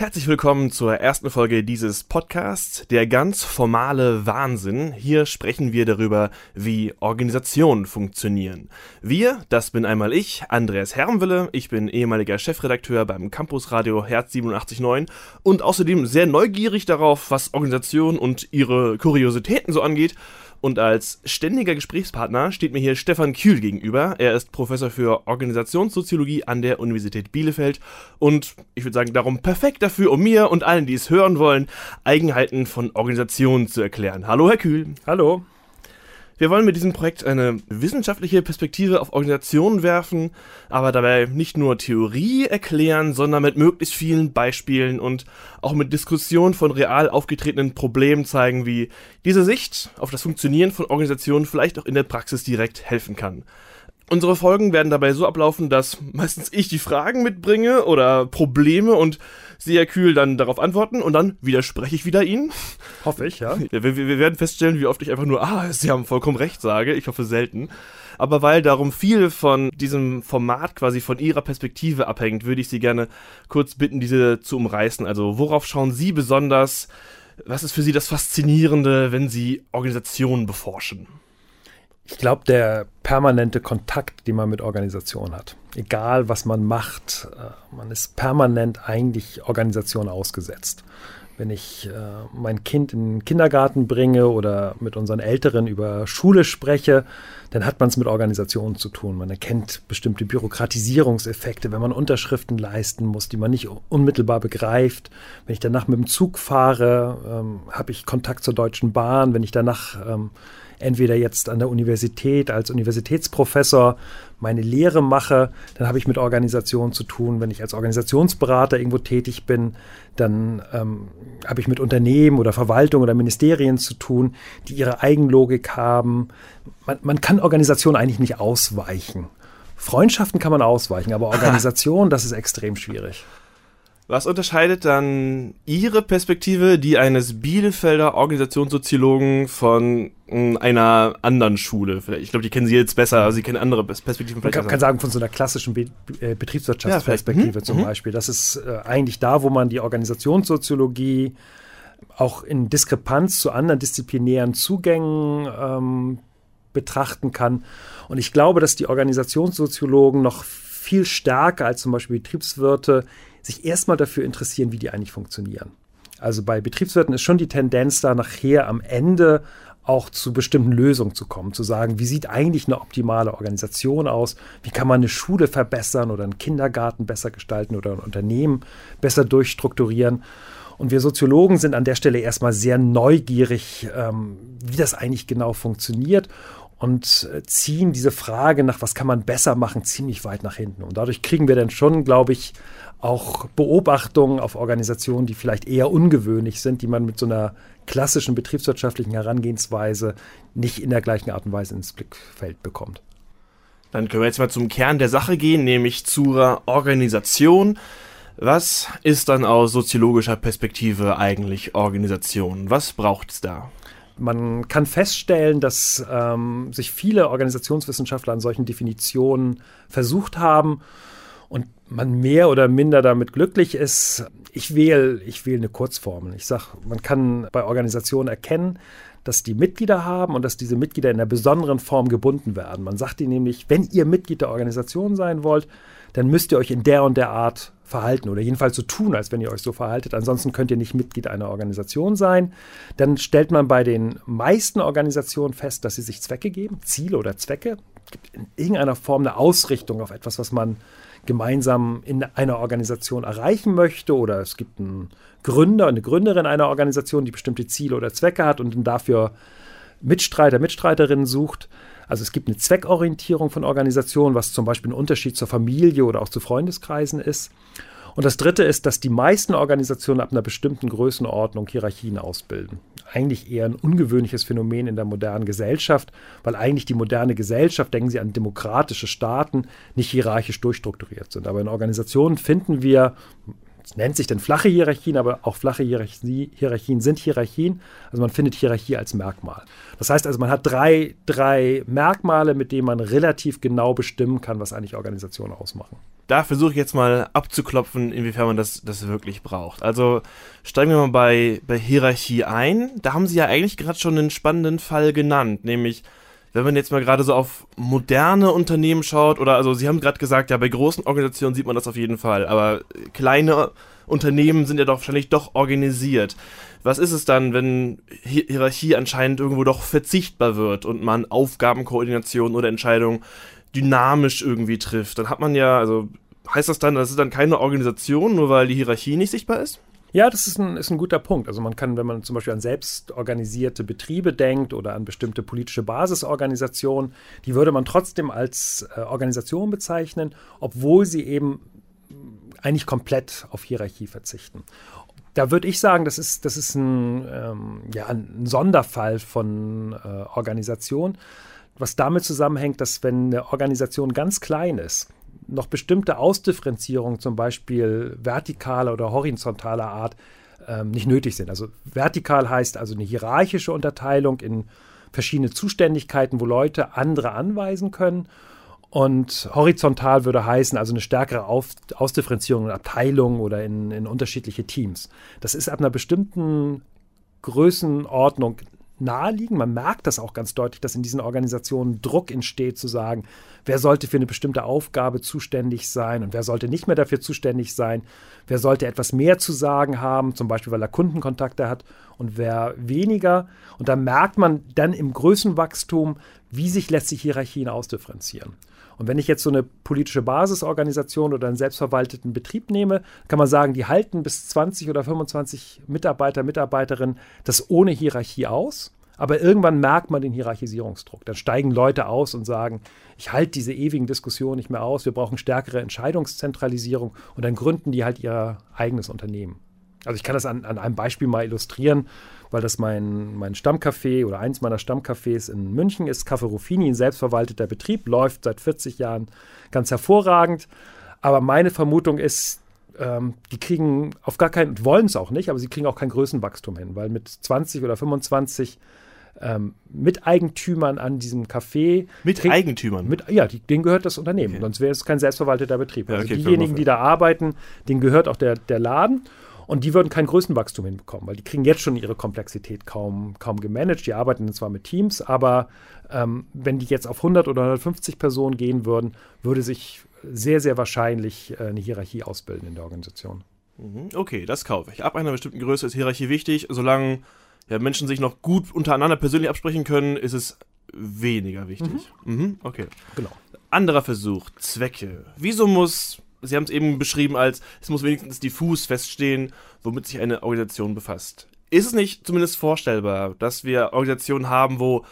Herzlich willkommen zur ersten Folge dieses Podcasts, der ganz formale Wahnsinn. Hier sprechen wir darüber, wie Organisationen funktionieren. Wir, das bin einmal ich, Andreas Hermwille, ich bin ehemaliger Chefredakteur beim Campusradio Herz 87.9 und außerdem sehr neugierig darauf, was Organisationen und ihre Kuriositäten so angeht und als ständiger Gesprächspartner steht mir hier Stefan Kühl gegenüber. Er ist Professor für Organisationssoziologie an der Universität Bielefeld und ich würde sagen, darum perfekt dafür, um mir und allen, die es hören wollen, Eigenheiten von Organisationen zu erklären. Hallo, Herr Kühl. Hallo. Wir wollen mit diesem Projekt eine wissenschaftliche Perspektive auf Organisationen werfen, aber dabei nicht nur Theorie erklären, sondern mit möglichst vielen Beispielen und auch mit Diskussionen von real aufgetretenen Problemen zeigen, wie diese Sicht auf das Funktionieren von Organisationen vielleicht auch in der Praxis direkt helfen kann. Unsere Folgen werden dabei so ablaufen, dass meistens ich die Fragen mitbringe oder Probleme und sehr kühl dann darauf antworten und dann widerspreche ich wieder Ihnen. Hoffe ich, ja. Wir, wir, wir werden feststellen, wie oft ich einfach nur, ah, Sie haben vollkommen recht sage. Ich hoffe selten. Aber weil darum viel von diesem Format quasi von Ihrer Perspektive abhängt, würde ich Sie gerne kurz bitten, diese zu umreißen. Also worauf schauen Sie besonders? Was ist für Sie das Faszinierende, wenn Sie Organisationen beforschen? Ich glaube, der permanente Kontakt, den man mit Organisationen hat, egal was man macht, äh, man ist permanent eigentlich Organisation ausgesetzt. Wenn ich äh, mein Kind in den Kindergarten bringe oder mit unseren Älteren über Schule spreche, dann hat man es mit Organisationen zu tun. Man erkennt bestimmte Bürokratisierungseffekte, wenn man Unterschriften leisten muss, die man nicht unmittelbar begreift. Wenn ich danach mit dem Zug fahre, ähm, habe ich Kontakt zur Deutschen Bahn. Wenn ich danach ähm, entweder jetzt an der Universität als Universitätsprofessor meine Lehre mache, dann habe ich mit Organisationen zu tun. Wenn ich als Organisationsberater irgendwo tätig bin, dann ähm, habe ich mit Unternehmen oder Verwaltung oder Ministerien zu tun, die ihre Eigenlogik haben. Man, man kann Organisationen eigentlich nicht ausweichen. Freundschaften kann man ausweichen, aber Organisation, das ist extrem schwierig. Was unterscheidet dann Ihre Perspektive, die eines Bielefelder Organisationssoziologen von hm, einer anderen Schule? Ich glaube, die kennen Sie jetzt besser, Sie kennen andere Perspektiven. Man kann, kann sagen, von so einer klassischen Be äh, Betriebswirtschaftsperspektive ja, zum mhm. Beispiel. Das ist äh, eigentlich da, wo man die Organisationssoziologie auch in Diskrepanz zu anderen disziplinären Zugängen ähm, betrachten kann. Und ich glaube, dass die Organisationssoziologen noch viel stärker als zum Beispiel Betriebswirte sich erstmal dafür interessieren, wie die eigentlich funktionieren. Also bei Betriebswirten ist schon die Tendenz da nachher am Ende auch zu bestimmten Lösungen zu kommen, zu sagen, wie sieht eigentlich eine optimale Organisation aus, wie kann man eine Schule verbessern oder einen Kindergarten besser gestalten oder ein Unternehmen besser durchstrukturieren. Und wir Soziologen sind an der Stelle erstmal sehr neugierig, ähm, wie das eigentlich genau funktioniert und äh, ziehen diese Frage nach, was kann man besser machen, ziemlich weit nach hinten. Und dadurch kriegen wir dann schon, glaube ich, auch Beobachtungen auf Organisationen, die vielleicht eher ungewöhnlich sind, die man mit so einer klassischen betriebswirtschaftlichen Herangehensweise nicht in der gleichen Art und Weise ins Blickfeld bekommt. Dann können wir jetzt mal zum Kern der Sache gehen, nämlich zur Organisation. Was ist dann aus soziologischer Perspektive eigentlich Organisation? Was braucht es da? Man kann feststellen, dass ähm, sich viele Organisationswissenschaftler an solchen Definitionen versucht haben und man mehr oder minder damit glücklich ist. Ich wähle, ich wähle eine Kurzformel. Ich sage, man kann bei Organisationen erkennen, dass die Mitglieder haben und dass diese Mitglieder in einer besonderen Form gebunden werden. Man sagt ihnen nämlich, wenn ihr Mitglied der Organisation sein wollt, dann müsst ihr euch in der und der Art verhalten oder jedenfalls so tun, als wenn ihr euch so verhaltet. Ansonsten könnt ihr nicht Mitglied einer Organisation sein. Dann stellt man bei den meisten Organisationen fest, dass sie sich Zwecke geben, Ziele oder Zwecke. Es gibt in irgendeiner Form eine Ausrichtung auf etwas, was man gemeinsam in einer Organisation erreichen möchte oder es gibt einen Gründer, eine Gründerin einer Organisation, die bestimmte Ziele oder Zwecke hat und dafür Mitstreiter, Mitstreiterinnen sucht. Also es gibt eine Zweckorientierung von Organisationen, was zum Beispiel ein Unterschied zur Familie oder auch zu Freundeskreisen ist. Und das Dritte ist, dass die meisten Organisationen ab einer bestimmten Größenordnung Hierarchien ausbilden. Eigentlich eher ein ungewöhnliches Phänomen in der modernen Gesellschaft, weil eigentlich die moderne Gesellschaft, denken Sie an demokratische Staaten, nicht hierarchisch durchstrukturiert sind. Aber in Organisationen finden wir, nennt sich denn flache Hierarchien, aber auch flache Hierarchie, Hierarchien sind Hierarchien. Also man findet Hierarchie als Merkmal. Das heißt also, man hat drei, drei Merkmale, mit denen man relativ genau bestimmen kann, was eigentlich Organisationen ausmachen. da versuche ich jetzt mal abzuklopfen, inwiefern man das, das wirklich braucht. Also steigen wir mal bei, bei Hierarchie ein. Da haben Sie ja eigentlich gerade schon einen spannenden Fall genannt, nämlich wenn man jetzt mal gerade so auf moderne Unternehmen schaut, oder also Sie haben gerade gesagt, ja, bei großen Organisationen sieht man das auf jeden Fall, aber kleine Unternehmen sind ja doch wahrscheinlich doch organisiert. Was ist es dann, wenn Hierarchie anscheinend irgendwo doch verzichtbar wird und man Aufgabenkoordination oder Entscheidungen dynamisch irgendwie trifft? Dann hat man ja, also heißt das dann, das ist dann keine Organisation, nur weil die Hierarchie nicht sichtbar ist? Ja, das ist ein, ist ein guter Punkt. Also man kann, wenn man zum Beispiel an selbstorganisierte Betriebe denkt oder an bestimmte politische Basisorganisationen, die würde man trotzdem als äh, Organisation bezeichnen, obwohl sie eben eigentlich komplett auf Hierarchie verzichten. Da würde ich sagen, das ist, das ist ein, ähm, ja, ein Sonderfall von äh, Organisation, was damit zusammenhängt, dass wenn eine Organisation ganz klein ist, noch bestimmte Ausdifferenzierungen, zum Beispiel vertikaler oder horizontaler Art, ähm, nicht nötig sind. Also vertikal heißt also eine hierarchische Unterteilung in verschiedene Zuständigkeiten, wo Leute andere anweisen können. Und horizontal würde heißen, also eine stärkere Auf Ausdifferenzierung in Abteilungen oder in, in unterschiedliche Teams. Das ist ab einer bestimmten Größenordnung naheliegend. Man merkt das auch ganz deutlich, dass in diesen Organisationen Druck entsteht, zu sagen, wer sollte für eine bestimmte Aufgabe zuständig sein und wer sollte nicht mehr dafür zuständig sein, wer sollte etwas mehr zu sagen haben, zum Beispiel weil er Kundenkontakte hat und wer weniger. Und da merkt man dann im Größenwachstum, wie sich letztlich Hierarchien ausdifferenzieren. Und wenn ich jetzt so eine politische Basisorganisation oder einen selbstverwalteten Betrieb nehme, kann man sagen, die halten bis 20 oder 25 Mitarbeiter, Mitarbeiterinnen das ohne Hierarchie aus. Aber irgendwann merkt man den Hierarchisierungsdruck. Dann steigen Leute aus und sagen, ich halte diese ewigen Diskussionen nicht mehr aus, wir brauchen stärkere Entscheidungszentralisierung und dann gründen die halt ihr eigenes Unternehmen. Also ich kann das an, an einem Beispiel mal illustrieren weil das mein, mein Stammcafé oder eins meiner Stammcafés in München ist. Café Ruffini, ein selbstverwalteter Betrieb, läuft seit 40 Jahren ganz hervorragend. Aber meine Vermutung ist, ähm, die kriegen auf gar keinen, wollen es auch nicht, aber sie kriegen auch kein Größenwachstum hin, weil mit 20 oder 25 ähm, Miteigentümern an diesem Café. Mit krieg, Eigentümern? Mit, ja, die, denen gehört das Unternehmen. Okay. Sonst wäre es kein selbstverwalteter Betrieb. Also ja, okay, diejenigen, die da arbeiten, denen gehört auch der, der Laden. Und die würden kein Größenwachstum hinbekommen, weil die kriegen jetzt schon ihre Komplexität kaum, kaum gemanagt. Die arbeiten zwar mit Teams, aber ähm, wenn die jetzt auf 100 oder 150 Personen gehen würden, würde sich sehr, sehr wahrscheinlich äh, eine Hierarchie ausbilden in der Organisation. Mhm, okay, das kaufe ich. Ab einer bestimmten Größe ist Hierarchie wichtig. Solange ja, Menschen sich noch gut untereinander persönlich absprechen können, ist es weniger wichtig. Mhm. Mhm, okay. Genau. Anderer Versuch, Zwecke. Wieso muss Sie haben es eben beschrieben als, es muss wenigstens diffus feststehen, womit sich eine Organisation befasst. Ist es nicht zumindest vorstellbar, dass wir Organisationen haben, wo,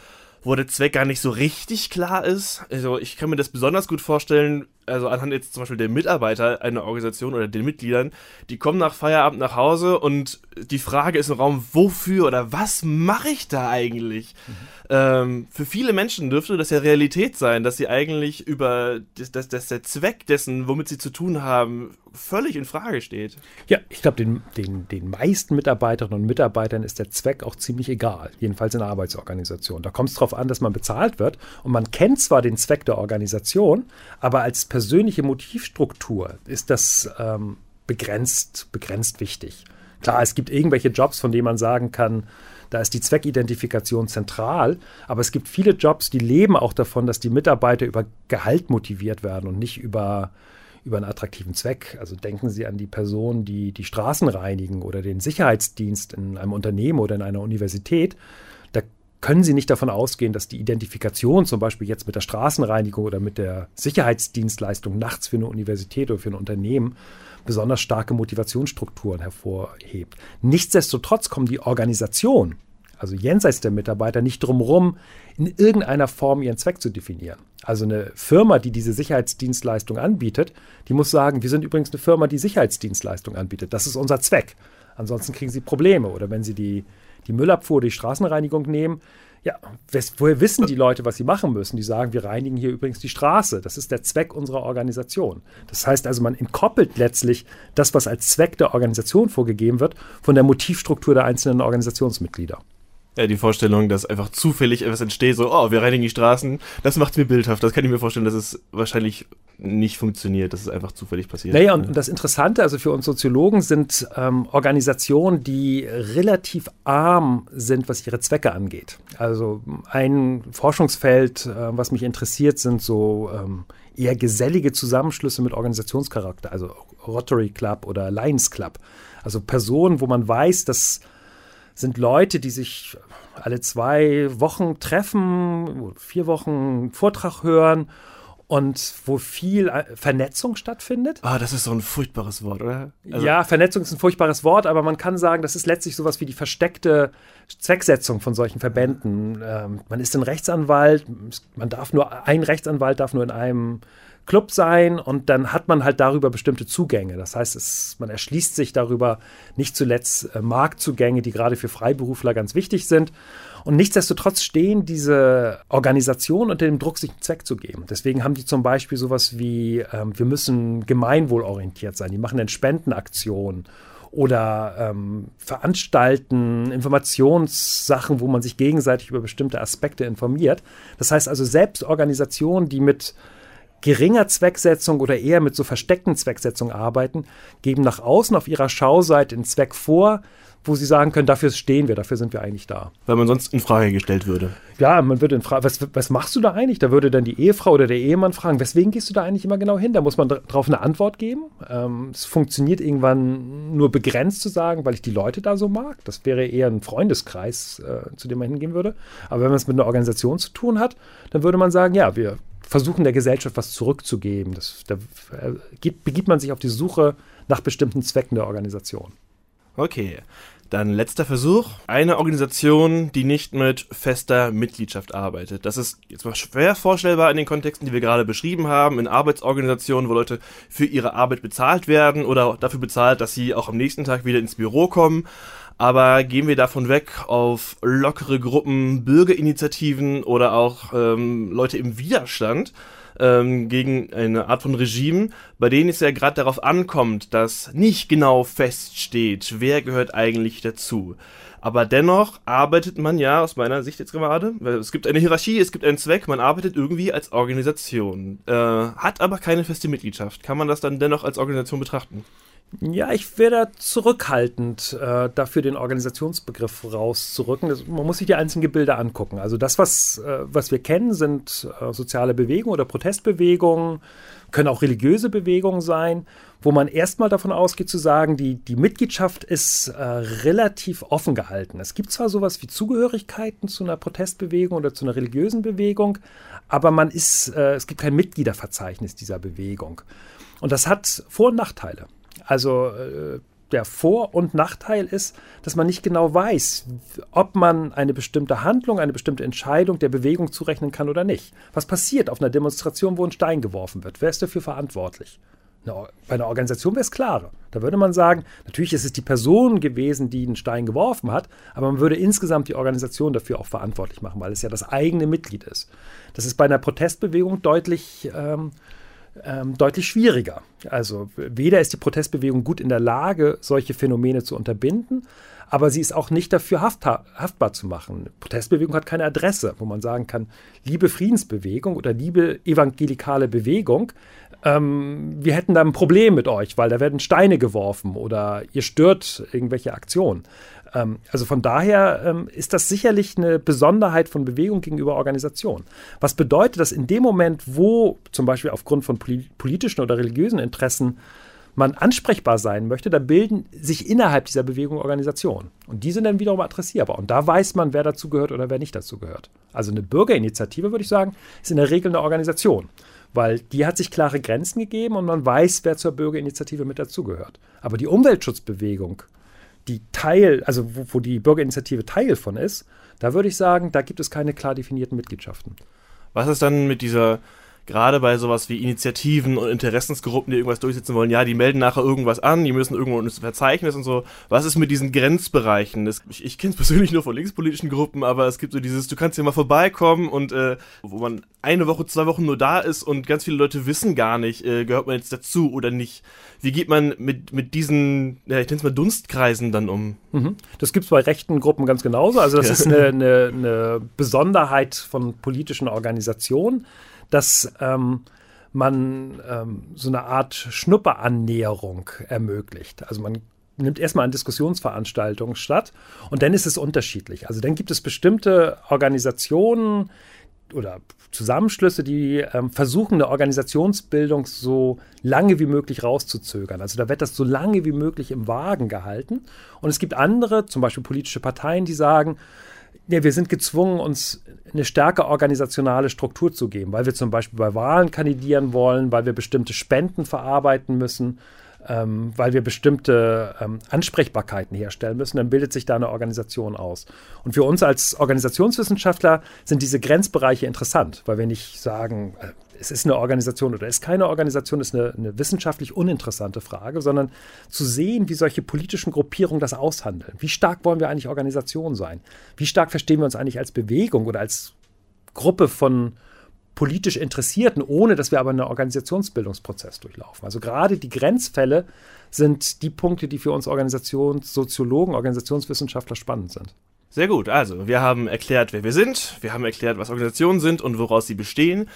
wo der Zweck gar nicht so richtig klar ist? Also ich kann mir das besonders gut vorstellen, also anhand jetzt zum Beispiel der Mitarbeiter einer Organisation oder den Mitgliedern, die kommen nach Feierabend nach Hause und die Frage ist im Raum, wofür oder was mache ich da eigentlich? Mhm. Ähm, für viele Menschen dürfte das ja Realität sein, dass sie eigentlich über, dass, dass, der Zweck dessen, womit sie zu tun haben, völlig in Frage steht. Ja, ich glaube, den, den, den meisten Mitarbeiterinnen und Mitarbeitern ist der Zweck auch ziemlich egal, jedenfalls in der Arbeitsorganisation. Da kommt es darauf an, dass man bezahlt wird und man kennt zwar den Zweck der Organisation, aber als persönliche Motivstruktur ist das ähm, begrenzt, begrenzt wichtig. Klar, es gibt irgendwelche Jobs, von denen man sagen kann, da ist die Zweckidentifikation zentral. Aber es gibt viele Jobs, die leben auch davon, dass die Mitarbeiter über Gehalt motiviert werden und nicht über, über einen attraktiven Zweck. Also denken Sie an die Personen, die die Straßen reinigen oder den Sicherheitsdienst in einem Unternehmen oder in einer Universität. Können Sie nicht davon ausgehen, dass die Identifikation zum Beispiel jetzt mit der Straßenreinigung oder mit der Sicherheitsdienstleistung nachts für eine Universität oder für ein Unternehmen besonders starke Motivationsstrukturen hervorhebt. Nichtsdestotrotz kommen die Organisation, also jenseits der Mitarbeiter, nicht drumherum, in irgendeiner Form ihren Zweck zu definieren. Also eine Firma, die diese Sicherheitsdienstleistung anbietet, die muss sagen, wir sind übrigens eine Firma, die Sicherheitsdienstleistung anbietet. Das ist unser Zweck. Ansonsten kriegen sie Probleme. Oder wenn sie die, die Müllabfuhr, die Straßenreinigung nehmen, ja, woher wissen die Leute, was sie machen müssen? Die sagen, wir reinigen hier übrigens die Straße. Das ist der Zweck unserer Organisation. Das heißt also, man entkoppelt letztlich das, was als Zweck der Organisation vorgegeben wird, von der Motivstruktur der einzelnen Organisationsmitglieder. Ja, die Vorstellung, dass einfach zufällig etwas entsteht, so, oh, wir reinigen die Straßen, das macht mir bildhaft. Das kann ich mir vorstellen, dass es wahrscheinlich nicht funktioniert, dass es einfach zufällig passiert. Naja, und das Interessante, also für uns Soziologen, sind ähm, Organisationen, die relativ arm sind, was ihre Zwecke angeht. Also ein Forschungsfeld, äh, was mich interessiert, sind so ähm, eher gesellige Zusammenschlüsse mit Organisationscharakter, also Rotary Club oder Lions Club. Also Personen, wo man weiß, dass sind Leute, die sich alle zwei Wochen treffen, vier Wochen einen Vortrag hören und wo viel äh, Vernetzung stattfindet. Ah, das ist so ein furchtbares Wort, oder? Also ja, Vernetzung ist ein furchtbares Wort, aber man kann sagen, das ist letztlich sowas wie die versteckte Zwecksetzung von solchen Verbänden. Ähm, man ist ein Rechtsanwalt, man darf nur, ein Rechtsanwalt darf nur in einem Club sein und dann hat man halt darüber bestimmte Zugänge. Das heißt, es, man erschließt sich darüber nicht zuletzt äh, Marktzugänge, die gerade für Freiberufler ganz wichtig sind. Und nichtsdestotrotz stehen diese Organisationen unter dem Druck, sich einen Zweck zu geben. Deswegen haben die zum Beispiel sowas wie, ähm, wir müssen gemeinwohlorientiert sein. Die machen dann Spendenaktionen oder ähm, veranstalten Informationssachen, wo man sich gegenseitig über bestimmte Aspekte informiert. Das heißt also, selbst Organisationen, die mit geringer Zwecksetzung oder eher mit so versteckten Zwecksetzungen arbeiten, geben nach außen auf ihrer Schauseite einen Zweck vor, wo sie sagen können, dafür stehen wir, dafür sind wir eigentlich da. Weil man sonst in Frage gestellt würde. Ja, man würde in Frage, was, was machst du da eigentlich? Da würde dann die Ehefrau oder der Ehemann fragen, weswegen gehst du da eigentlich immer genau hin? Da muss man darauf eine Antwort geben. Ähm, es funktioniert irgendwann nur begrenzt zu sagen, weil ich die Leute da so mag. Das wäre eher ein Freundeskreis, äh, zu dem man hingehen würde. Aber wenn man es mit einer Organisation zu tun hat, dann würde man sagen, ja, wir versuchen der Gesellschaft was zurückzugeben. Das, da geht, begibt man sich auf die Suche nach bestimmten Zwecken der Organisation. Okay. Dann letzter Versuch. Eine Organisation, die nicht mit fester Mitgliedschaft arbeitet. Das ist jetzt mal schwer vorstellbar in den Kontexten, die wir gerade beschrieben haben, in Arbeitsorganisationen, wo Leute für ihre Arbeit bezahlt werden oder dafür bezahlt, dass sie auch am nächsten Tag wieder ins Büro kommen. Aber gehen wir davon weg auf lockere Gruppen, Bürgerinitiativen oder auch ähm, Leute im Widerstand ähm, gegen eine Art von Regime, bei denen es ja gerade darauf ankommt, dass nicht genau feststeht, wer gehört eigentlich dazu. Aber dennoch arbeitet man ja aus meiner Sicht jetzt gerade, es gibt eine Hierarchie, es gibt einen Zweck, man arbeitet irgendwie als Organisation, äh, hat aber keine feste Mitgliedschaft. Kann man das dann dennoch als Organisation betrachten? Ja, ich wäre da zurückhaltend, äh, dafür den Organisationsbegriff rauszurücken. Das, man muss sich die einzelnen Gebilde angucken. Also das, was, äh, was wir kennen, sind äh, soziale Bewegungen oder Protestbewegungen, können auch religiöse Bewegungen sein, wo man erstmal davon ausgeht zu sagen, die, die Mitgliedschaft ist äh, relativ offen gehalten. Es gibt zwar sowas wie Zugehörigkeiten zu einer Protestbewegung oder zu einer religiösen Bewegung, aber man ist, äh, es gibt kein Mitgliederverzeichnis dieser Bewegung. Und das hat Vor- und Nachteile. Also äh, der Vor- und Nachteil ist, dass man nicht genau weiß, ob man eine bestimmte Handlung, eine bestimmte Entscheidung der Bewegung zurechnen kann oder nicht. Was passiert auf einer Demonstration, wo ein Stein geworfen wird? Wer ist dafür verantwortlich? bei einer Organisation wäre es klarer. Da würde man sagen, natürlich ist es die Person gewesen, die den Stein geworfen hat, aber man würde insgesamt die Organisation dafür auch verantwortlich machen, weil es ja das eigene Mitglied ist. Das ist bei einer Protestbewegung deutlich ähm, ähm, deutlich schwieriger. Also weder ist die Protestbewegung gut in der Lage, solche Phänomene zu unterbinden, aber sie ist auch nicht dafür haftbar zu machen. Eine Protestbewegung hat keine Adresse, wo man sagen kann, liebe Friedensbewegung oder liebe evangelikale Bewegung, ähm, wir hätten da ein Problem mit euch, weil da werden Steine geworfen oder ihr stört irgendwelche Aktionen. Ähm, also von daher ähm, ist das sicherlich eine Besonderheit von Bewegung gegenüber Organisation. Was bedeutet, dass in dem Moment, wo zum Beispiel aufgrund von politischen oder religiösen Interessen man ansprechbar sein möchte, da bilden sich innerhalb dieser Bewegung Organisationen. Und die sind dann wiederum adressierbar. Und da weiß man, wer dazu gehört oder wer nicht dazu gehört. Also eine Bürgerinitiative, würde ich sagen, ist in der Regel eine Organisation. Weil die hat sich klare Grenzen gegeben und man weiß, wer zur Bürgerinitiative mit dazugehört. Aber die Umweltschutzbewegung die Teil, also wo, wo die Bürgerinitiative Teil von ist, da würde ich sagen, da gibt es keine klar definierten Mitgliedschaften. Was ist dann mit dieser gerade bei sowas wie Initiativen und Interessensgruppen, die irgendwas durchsetzen wollen, ja, die melden nachher irgendwas an, die müssen irgendwo ein Verzeichnis und so. Was ist mit diesen Grenzbereichen? Das, ich ich kenne es persönlich nur von linkspolitischen Gruppen, aber es gibt so dieses, du kannst hier mal vorbeikommen und äh, wo man eine Woche, zwei Wochen nur da ist und ganz viele Leute wissen gar nicht, äh, gehört man jetzt dazu oder nicht. Wie geht man mit, mit diesen, ja, ich nenne es mal Dunstkreisen dann um? Mhm. Das gibt es bei rechten Gruppen ganz genauso. Also das ja. ist eine, eine, eine, Besonderheit von politischen Organisationen, dass ähm, man ähm, so eine Art Schnupperannäherung ermöglicht. Also man nimmt erstmal an Diskussionsveranstaltungen statt und dann ist es unterschiedlich. Also dann gibt es bestimmte Organisationen, oder Zusammenschlüsse, die ähm, versuchen, eine Organisationsbildung so lange wie möglich rauszuzögern. Also da wird das so lange wie möglich im Wagen gehalten. Und es gibt andere, zum Beispiel politische Parteien, die sagen, ja, wir sind gezwungen, uns eine stärker organisationale Struktur zu geben, weil wir zum Beispiel bei Wahlen kandidieren wollen, weil wir bestimmte Spenden verarbeiten müssen ähm, weil wir bestimmte ähm, Ansprechbarkeiten herstellen müssen, dann bildet sich da eine Organisation aus. Und für uns als Organisationswissenschaftler sind diese Grenzbereiche interessant, weil wir nicht sagen, äh, es ist eine Organisation oder ist keine Organisation, ist eine, eine wissenschaftlich uninteressante Frage, sondern zu sehen, wie solche politischen Gruppierungen das aushandeln. Wie stark wollen wir eigentlich Organisation sein? Wie stark verstehen wir uns eigentlich als Bewegung oder als Gruppe von politisch Interessierten, ohne dass wir aber einen Organisationsbildungsprozess durchlaufen. Also gerade die Grenzfälle sind die Punkte, die für uns Organisationssoziologen, Organisationswissenschaftler spannend sind. Sehr gut, also wir haben erklärt, wer wir sind, wir haben erklärt, was Organisationen sind und woraus sie bestehen.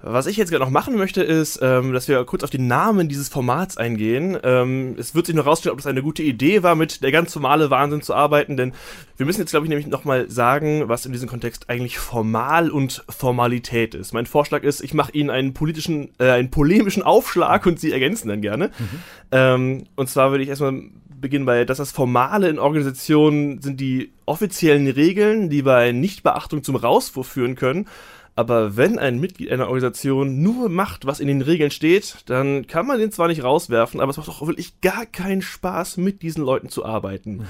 Was ich jetzt gerade noch machen möchte, ist, ähm, dass wir kurz auf den Namen dieses Formats eingehen. Ähm, es wird sich noch rausstellen, ob das eine gute Idee war, mit der ganz normale Wahnsinn zu arbeiten, denn wir müssen jetzt, glaube ich, nämlich nochmal sagen, was in diesem Kontext eigentlich formal und Formalität ist. Mein Vorschlag ist, ich mache Ihnen einen politischen, äh, einen polemischen Aufschlag und Sie ergänzen dann gerne. Mhm. Ähm, und zwar würde ich erstmal beginnen bei, dass das Formale in Organisationen sind die offiziellen Regeln, die bei Nichtbeachtung zum Rauswurf führen können. Aber wenn ein Mitglied einer Organisation nur macht, was in den Regeln steht, dann kann man den zwar nicht rauswerfen, aber es macht auch wirklich gar keinen Spaß, mit diesen Leuten zu arbeiten. Mhm.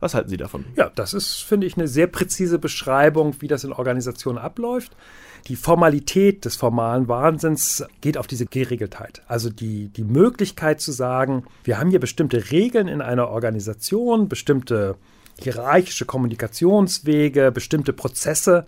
Was halten Sie davon? Ja, das ist, finde ich, eine sehr präzise Beschreibung, wie das in Organisationen abläuft. Die Formalität des formalen Wahnsinns geht auf diese Geregeltheit. Also die, die Möglichkeit zu sagen, wir haben hier bestimmte Regeln in einer Organisation, bestimmte hierarchische Kommunikationswege, bestimmte Prozesse,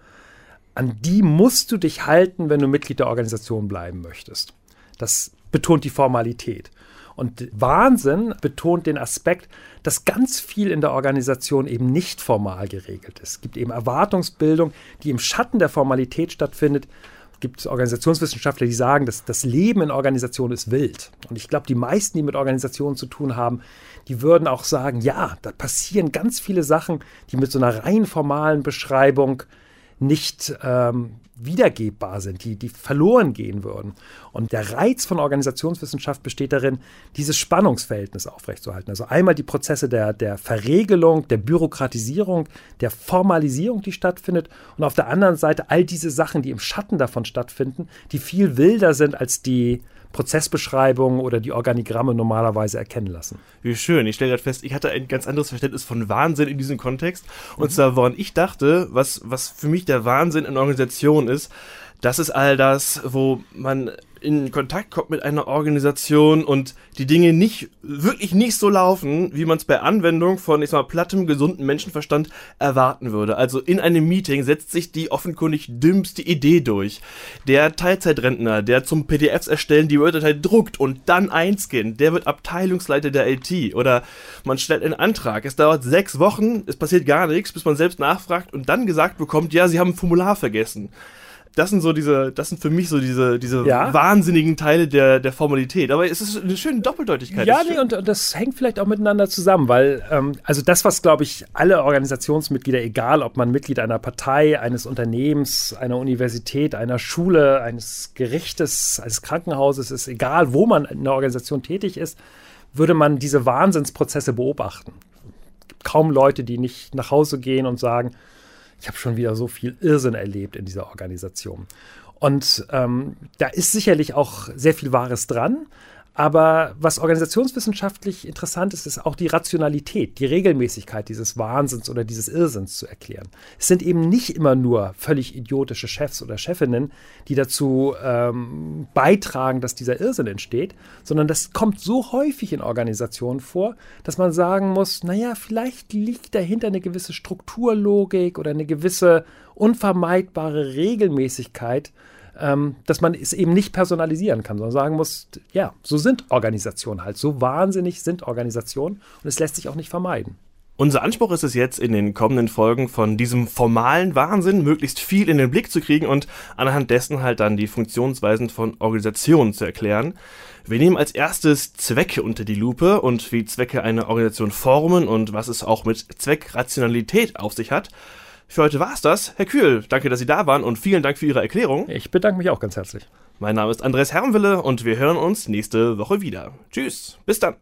an die musst du dich halten, wenn du Mitglied der Organisation bleiben möchtest. Das betont die Formalität. Und Wahnsinn betont den Aspekt, dass ganz viel in der Organisation eben nicht formal geregelt ist. Es gibt eben Erwartungsbildung, die im Schatten der Formalität stattfindet. Es gibt Organisationswissenschaftler, die sagen, dass das Leben in Organisationen ist wild. Und ich glaube, die meisten, die mit Organisationen zu tun haben, die würden auch sagen, ja, da passieren ganz viele Sachen, die mit so einer rein formalen Beschreibung nicht ähm, wiedergebbar sind, die, die verloren gehen würden. Und der Reiz von Organisationswissenschaft besteht darin, dieses Spannungsverhältnis aufrechtzuerhalten. Also einmal die Prozesse der, der Verregelung, der Bürokratisierung, der Formalisierung, die stattfindet, und auf der anderen Seite all diese Sachen, die im Schatten davon stattfinden, die viel wilder sind als die Prozessbeschreibungen oder die Organigramme normalerweise erkennen lassen. Wie schön. Ich stelle gerade fest, ich hatte ein ganz anderes Verständnis von Wahnsinn in diesem Kontext. Und mhm. zwar, woran ich dachte, was, was für mich der Wahnsinn in Organisationen ist, das ist all das, wo man in Kontakt kommt mit einer Organisation und die Dinge nicht, wirklich nicht so laufen, wie man es bei Anwendung von, ich sag mal, plattem, gesunden Menschenverstand erwarten würde. Also in einem Meeting setzt sich die offenkundig dümmste Idee durch. Der Teilzeitrentner, der zum PDFs erstellen die Wörterteil druckt und dann einscannt, der wird Abteilungsleiter der IT. Oder man stellt einen Antrag, es dauert sechs Wochen, es passiert gar nichts, bis man selbst nachfragt und dann gesagt bekommt, ja, sie haben ein Formular vergessen das sind so diese, das sind für mich so diese, diese ja. wahnsinnigen Teile der, der Formalität. Aber es ist eine schöne Doppeldeutigkeit. Ja, nee, und, und, das hängt vielleicht auch miteinander zusammen, weil, ähm, also das, was, glaube ich, alle Organisationsmitglieder, egal ob man Mitglied einer Partei, eines Unternehmens, einer Universität, einer Schule, eines Gerichtes, eines Krankenhauses ist, egal wo man in der Organisation tätig ist, würde man diese Wahnsinnsprozesse beobachten. Es gibt kaum Leute, die nicht nach Hause gehen und sagen, ich habe schon wieder so viel Irrsinn erlebt in dieser Organisation. Und ähm, da ist sicherlich auch sehr viel Wahres dran. Aber was organisationswissenschaftlich interessant ist, ist auch die Rationalität, die Regelmäßigkeit dieses Wahnsinns oder dieses Irrsinns zu erklären. Es sind eben nicht immer nur völlig idiotische Chefs oder Chefinnen, die dazu ähm, beitragen, dass dieser Irrsinn entsteht, sondern das kommt so häufig in Organisationen vor, dass man sagen muss, naja, vielleicht liegt dahinter eine gewisse Strukturlogik oder eine gewisse unvermeidbare Regelmäßigkeit, ähm, dass man es eben nicht personalisieren kann, sondern sagen muss, ja, so sind Organisationen halt, so wahnsinnig sind Organisationen und es lässt sich auch nicht vermeiden. Unser Anspruch ist es jetzt, in den kommenden Folgen von diesem formalen Wahnsinn möglichst viel in den Blick zu kriegen und anhand dessen halt dann die Funktionsweisen von Organisationen zu erklären. Wir nehmen als erstes Zwecke unter die Lupe und wie Zwecke eine Organisation formen und was es auch mit Zweckrationalität auf sich hat. Für heute war's das. Herr Kühl, danke, dass Sie da waren und vielen Dank für Ihre Erklärung. Ich bedanke mich auch ganz herzlich. Mein Name ist Andres Herrenwille und wir hören uns nächste Woche wieder. Tschüss, bis dann.